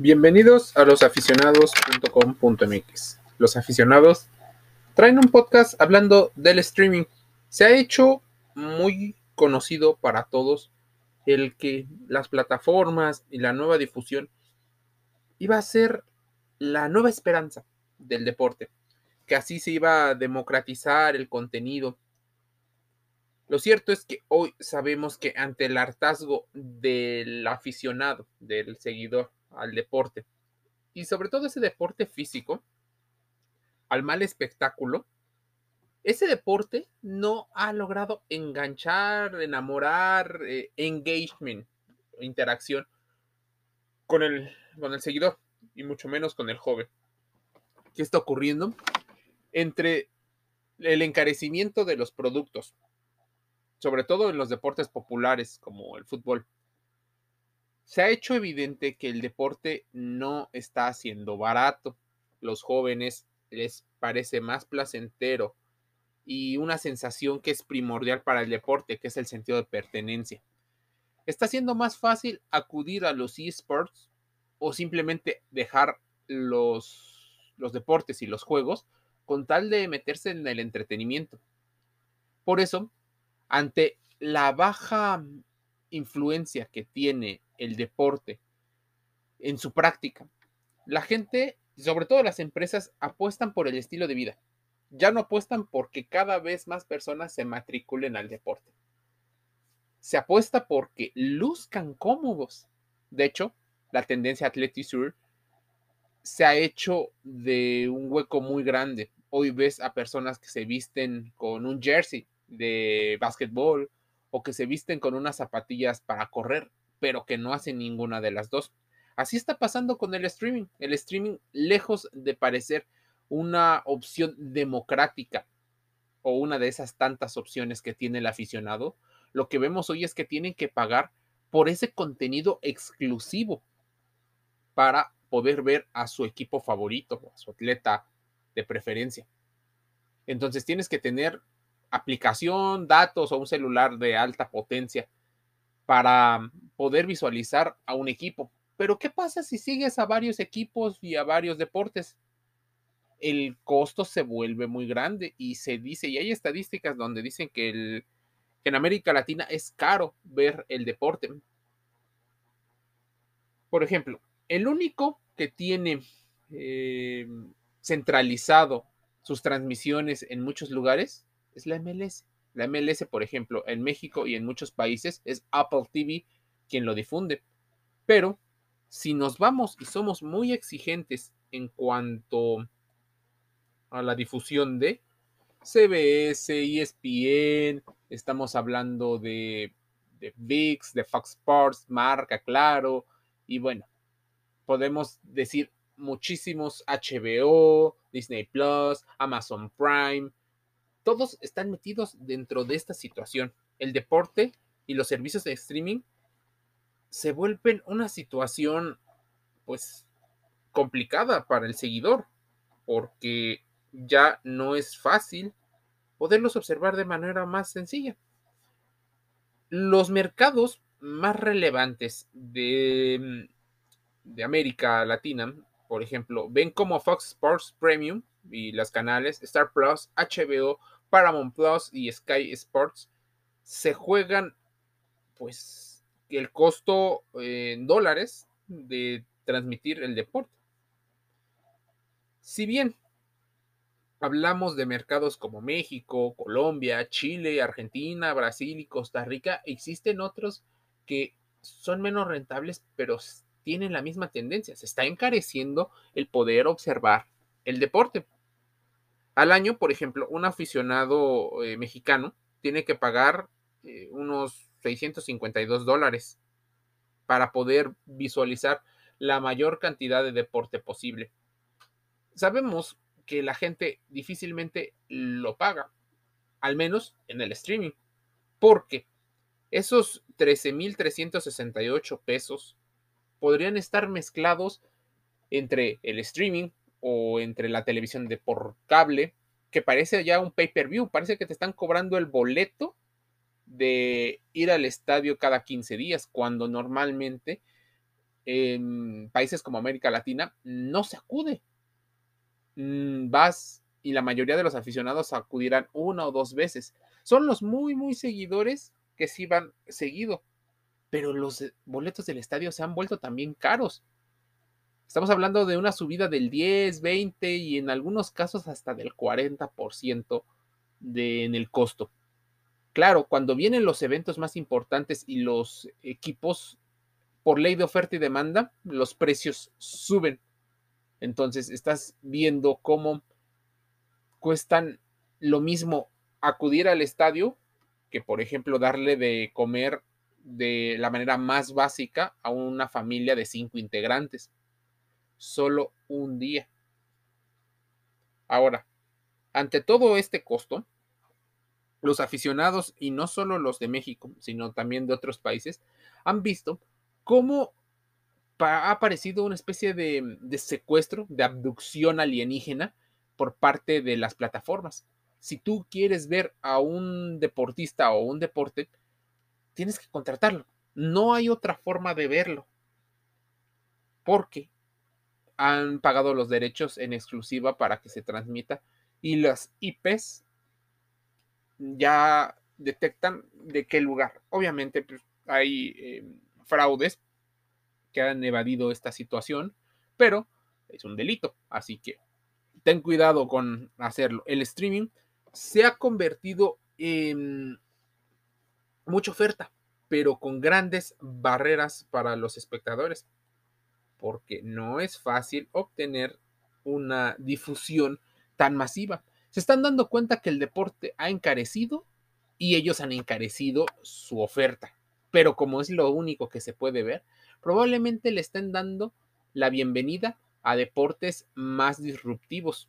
Bienvenidos a losaficionados.com.mx. Los aficionados traen un podcast hablando del streaming. Se ha hecho muy conocido para todos el que las plataformas y la nueva difusión iba a ser la nueva esperanza del deporte, que así se iba a democratizar el contenido. Lo cierto es que hoy sabemos que ante el hartazgo del aficionado, del seguidor, al deporte y sobre todo ese deporte físico, al mal espectáculo, ese deporte no ha logrado enganchar, enamorar, eh, engagement, interacción con el, con el seguidor y mucho menos con el joven. ¿Qué está ocurriendo? Entre el encarecimiento de los productos, sobre todo en los deportes populares como el fútbol, se ha hecho evidente que el deporte no está siendo barato. Los jóvenes les parece más placentero y una sensación que es primordial para el deporte, que es el sentido de pertenencia. Está siendo más fácil acudir a los esports o simplemente dejar los, los deportes y los juegos con tal de meterse en el entretenimiento. Por eso, ante la baja influencia que tiene el deporte en su práctica. La gente, sobre todo las empresas, apuestan por el estilo de vida. Ya no apuestan porque cada vez más personas se matriculen al deporte. Se apuesta porque luzcan cómodos. De hecho, la tendencia Athletic se ha hecho de un hueco muy grande. Hoy ves a personas que se visten con un jersey de básquetbol o que se visten con unas zapatillas para correr pero que no hacen ninguna de las dos. Así está pasando con el streaming. El streaming, lejos de parecer una opción democrática o una de esas tantas opciones que tiene el aficionado, lo que vemos hoy es que tienen que pagar por ese contenido exclusivo para poder ver a su equipo favorito, a su atleta de preferencia. Entonces tienes que tener aplicación, datos o un celular de alta potencia para poder visualizar a un equipo. Pero ¿qué pasa si sigues a varios equipos y a varios deportes? El costo se vuelve muy grande y se dice, y hay estadísticas donde dicen que, en América Latina es caro ver el deporte. Por ejemplo, el único que tiene eh, centralizado sus transmisiones en muchos lugares es la MLS. La MLS, por ejemplo, en México y en muchos países es Apple TV quien lo difunde. Pero si nos vamos y somos muy exigentes en cuanto a la difusión de CBS, ESPN, estamos hablando de, de VIX, de Fox Sports, Marca, Claro, y bueno, podemos decir muchísimos HBO, Disney Plus, Amazon Prime, todos están metidos dentro de esta situación. El deporte y los servicios de streaming se vuelven una situación pues complicada para el seguidor porque ya no es fácil poderlos observar de manera más sencilla. Los mercados más relevantes de, de América Latina, por ejemplo, ven como Fox Sports Premium y las canales Star Plus, HBO, Paramount Plus y Sky Sports se juegan pues el costo en dólares de transmitir el deporte. Si bien hablamos de mercados como México, Colombia, Chile, Argentina, Brasil y Costa Rica, existen otros que son menos rentables, pero tienen la misma tendencia. Se está encareciendo el poder observar el deporte. Al año, por ejemplo, un aficionado eh, mexicano tiene que pagar eh, unos 652 dólares para poder visualizar la mayor cantidad de deporte posible. Sabemos que la gente difícilmente lo paga, al menos en el streaming, porque esos 13.368 pesos podrían estar mezclados entre el streaming, o entre la televisión de por cable, que parece ya un pay-per-view, parece que te están cobrando el boleto de ir al estadio cada 15 días, cuando normalmente en países como América Latina no se acude. Mm, vas y la mayoría de los aficionados acudirán una o dos veces. Son los muy, muy seguidores que sí van seguido, pero los boletos del estadio se han vuelto también caros. Estamos hablando de una subida del 10, 20 y en algunos casos hasta del 40% de, en el costo. Claro, cuando vienen los eventos más importantes y los equipos, por ley de oferta y demanda, los precios suben. Entonces estás viendo cómo cuestan lo mismo acudir al estadio que, por ejemplo, darle de comer de la manera más básica a una familia de cinco integrantes. Solo un día. Ahora, ante todo este costo, los aficionados, y no solo los de México, sino también de otros países, han visto cómo ha aparecido una especie de, secuestro, de abducción alienígena por parte de las plataformas. Si tú quieres ver a un deportista o un deporte, tienes que contratarlo. No hay otra forma de verlo. Porque han pagado los derechos en exclusiva para que se transmita y las IPs ya detectan de qué lugar. Obviamente pues, hay eh, fraudes que han evadido esta situación, pero es un delito, así que ten cuidado con hacerlo. El streaming se ha convertido en mucha oferta, pero con grandes barreras para los espectadores, porque no es fácil obtener una difusión tan masiva. Se están dando cuenta que el deporte ha encarecido y ellos han encarecido su oferta, pero como es lo único que se puede ver, probablemente le estén dando la bienvenida a deportes más disruptivos.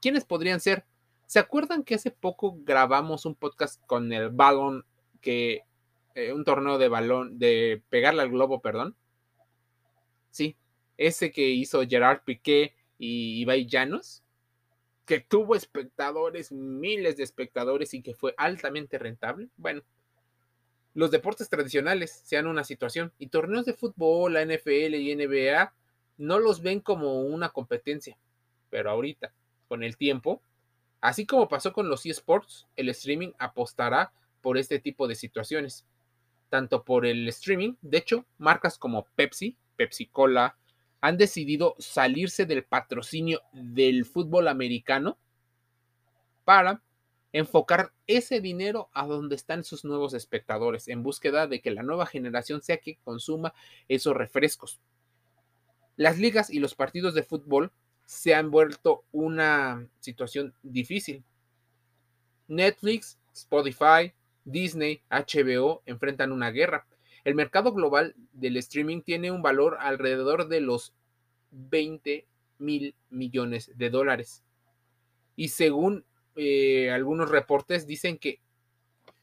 ¿Quiénes podrían ser? ¿Se acuerdan que hace poco grabamos un podcast con el balón que eh, un torneo de balón de pegarle al globo, perdón? Sí, ese que hizo Gerard Piqué y Ibai Llanos, que tuvo espectadores, miles de espectadores y que fue altamente rentable. Bueno, los deportes tradicionales sean una situación y torneos de fútbol, la NFL y NBA no los ven como una competencia, pero ahorita, con el tiempo, así como pasó con los eSports, el streaming apostará por este tipo de situaciones, tanto por el streaming, de hecho, marcas como Pepsi, Pepsi Cola, han decidido salirse del patrocinio del fútbol americano para enfocar ese dinero a donde están sus nuevos espectadores, en búsqueda de que la nueva generación sea que consuma esos refrescos. Las ligas y los partidos de fútbol se han vuelto una situación difícil. Netflix, Spotify, Disney, HBO enfrentan una guerra. El mercado global del streaming tiene un valor alrededor de los 20 mil millones de dólares. Y según eh, algunos reportes dicen que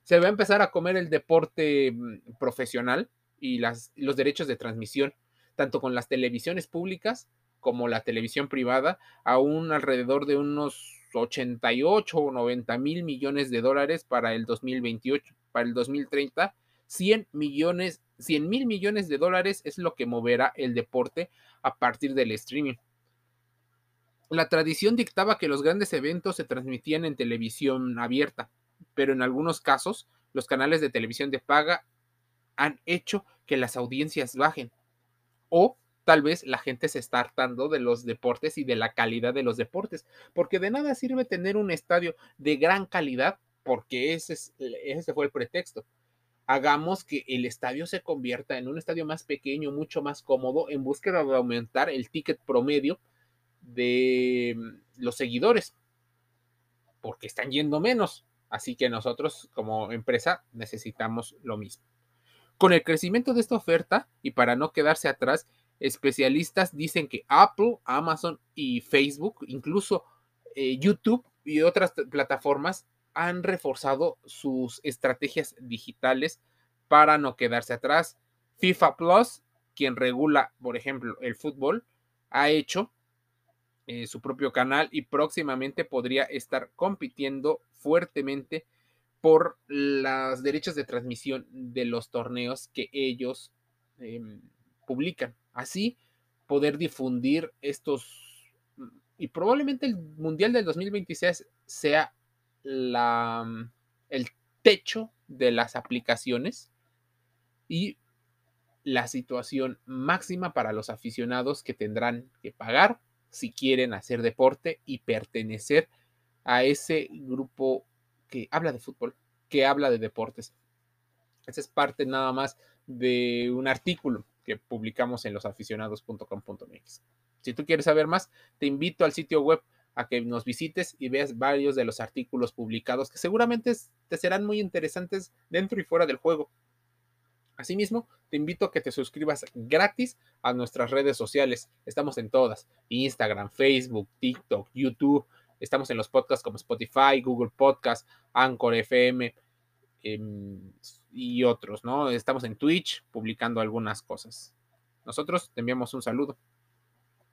se va a empezar a comer el deporte mm, profesional y las, los derechos de transmisión tanto con las televisiones públicas como la televisión privada, a un alrededor de unos 88 o 90 mil millones de dólares para el 2028. Para el 2030, 100 millones, 100 mil millones de dólares es lo que moverá el deporte a partir del streaming. La tradición dictaba que los grandes eventos se transmitían en televisión abierta, pero en algunos casos los canales de televisión de paga han hecho que las audiencias bajen o tal vez la gente se está hartando de los deportes y de la calidad de los deportes, porque de nada sirve tener un estadio de gran calidad, porque ese, es, ese fue el pretexto. Hagamos que el estadio se convierta en un estadio más pequeño, mucho más cómodo, en búsqueda de aumentar el ticket promedio de mm, los seguidores, porque están yendo menos. Así que nosotros como empresa necesitamos lo mismo. Con el crecimiento de esta oferta y para no quedarse atrás, especialistas dicen que Apple, Amazon y Facebook, incluso eh, YouTube y otras plataformas han reforzado sus estrategias digitales para no quedarse atrás. FIFA Plus, quien regula, por ejemplo, el fútbol, ha hecho eh, su propio canal y próximamente podría estar compitiendo fuertemente por los derechos de transmisión de los torneos que ellos em, publican. Así poder difundir estos y probablemente el Mundial del 2026 sea la, el techo de las aplicaciones y la situación máxima para los aficionados que tendrán que pagar si quieren hacer deporte y pertenecer a ese grupo que habla de fútbol, que habla de deportes. Esa es parte nada más de un artículo que publicamos en losaficionados.com.mx. Si tú quieres saber más, te invito al sitio web a que nos visites y veas varios de los artículos publicados que seguramente te serán muy interesantes dentro y fuera del juego. Asimismo, te invito a que te suscribas gratis a nuestras redes sociales. Estamos en todas: Instagram, Facebook, TikTok, YouTube. Estamos en los podcasts como Spotify, Google Podcast, Anchor FM em, y otros, ¿no? Estamos en Twitch publicando algunas cosas. Nosotros te enviamos un saludo.